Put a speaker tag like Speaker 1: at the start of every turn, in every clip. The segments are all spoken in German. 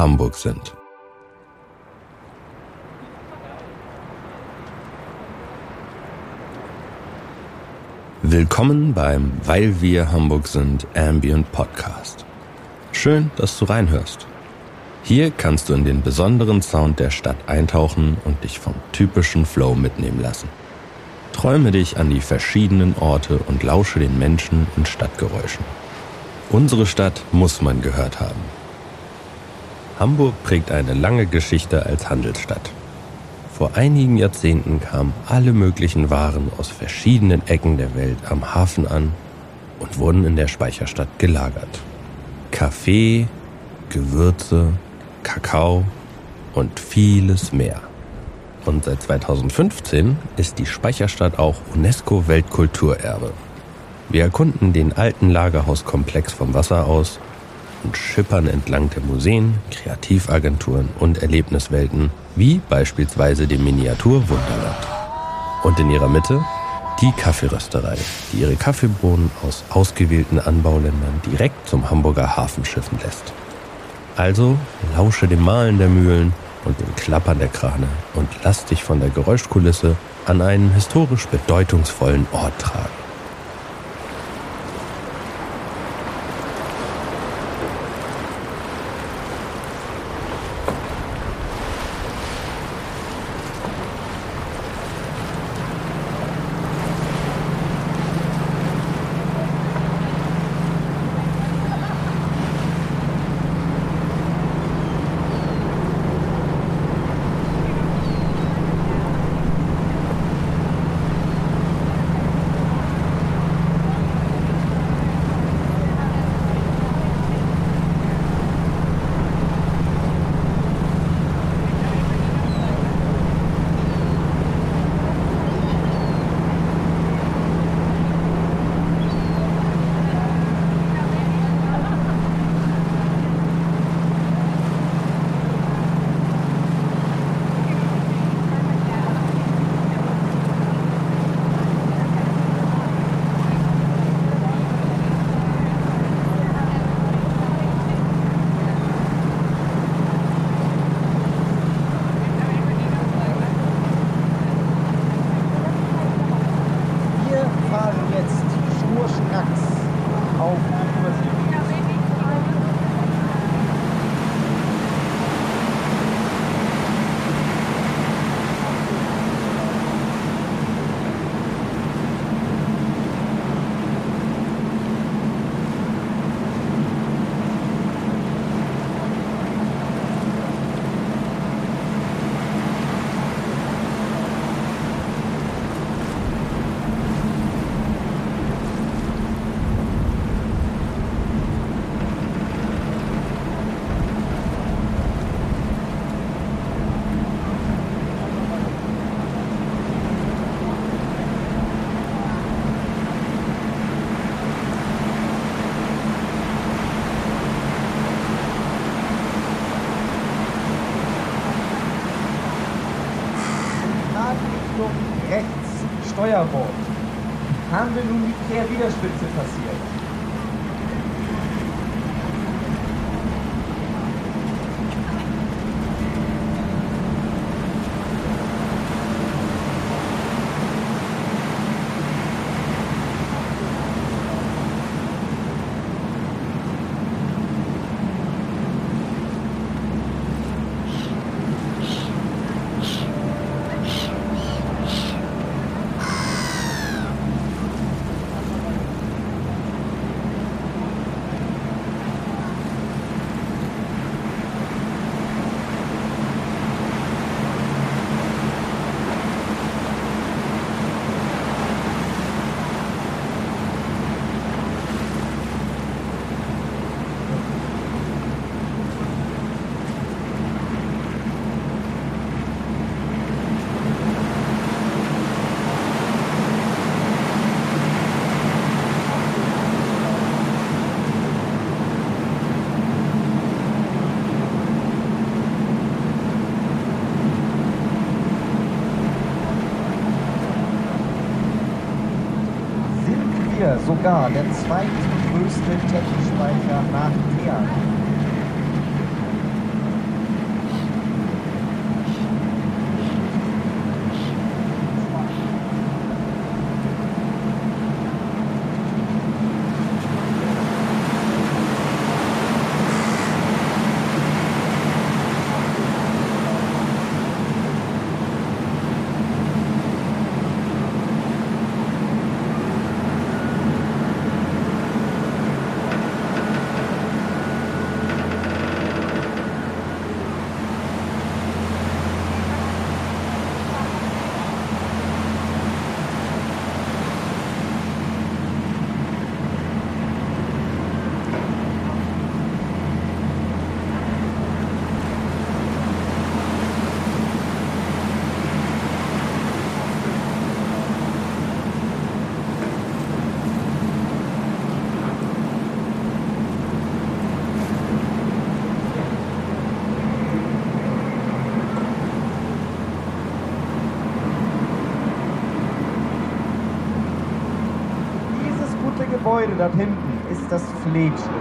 Speaker 1: Hamburg sind. Willkommen beim Weil wir Hamburg sind Ambient Podcast. Schön, dass du reinhörst. Hier kannst du in den besonderen Sound der Stadt eintauchen und dich vom typischen Flow mitnehmen lassen. Träume dich an die verschiedenen Orte und lausche den Menschen und Stadtgeräuschen. Unsere Stadt muss man gehört haben. Hamburg prägt eine lange Geschichte als Handelsstadt. Vor einigen Jahrzehnten kamen alle möglichen Waren aus verschiedenen Ecken der Welt am Hafen an und wurden in der Speicherstadt gelagert. Kaffee, Gewürze, Kakao und vieles mehr. Und seit 2015 ist die Speicherstadt auch UNESCO-Weltkulturerbe. Wir erkunden den alten Lagerhauskomplex vom Wasser aus und schippern entlang der Museen, Kreativagenturen und Erlebniswelten, wie beispielsweise dem Miniatur-Wunderland. Und in ihrer Mitte die Kaffeerösterei, die ihre Kaffeebohnen aus ausgewählten Anbauländern direkt zum Hamburger Hafen schiffen lässt. Also lausche dem Mahlen der Mühlen und dem Klappern der Krane und lass dich von der Geräuschkulisse an einen historisch bedeutungsvollen Ort tragen.
Speaker 2: Oh, nun sogar der zweitgrößte Tech-Speicher nach Thean. Gebäude dort hinten ist das Fläschchen.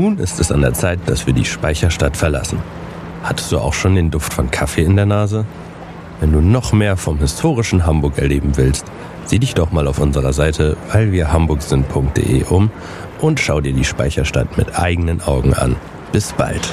Speaker 1: Nun ist es an der Zeit, dass wir die Speicherstadt verlassen. Hattest du auch schon den Duft von Kaffee in der Nase? Wenn du noch mehr vom historischen Hamburg erleben willst, sieh dich doch mal auf unserer Seite weilwirhamburgsind.de um und schau dir die Speicherstadt mit eigenen Augen an. Bis bald.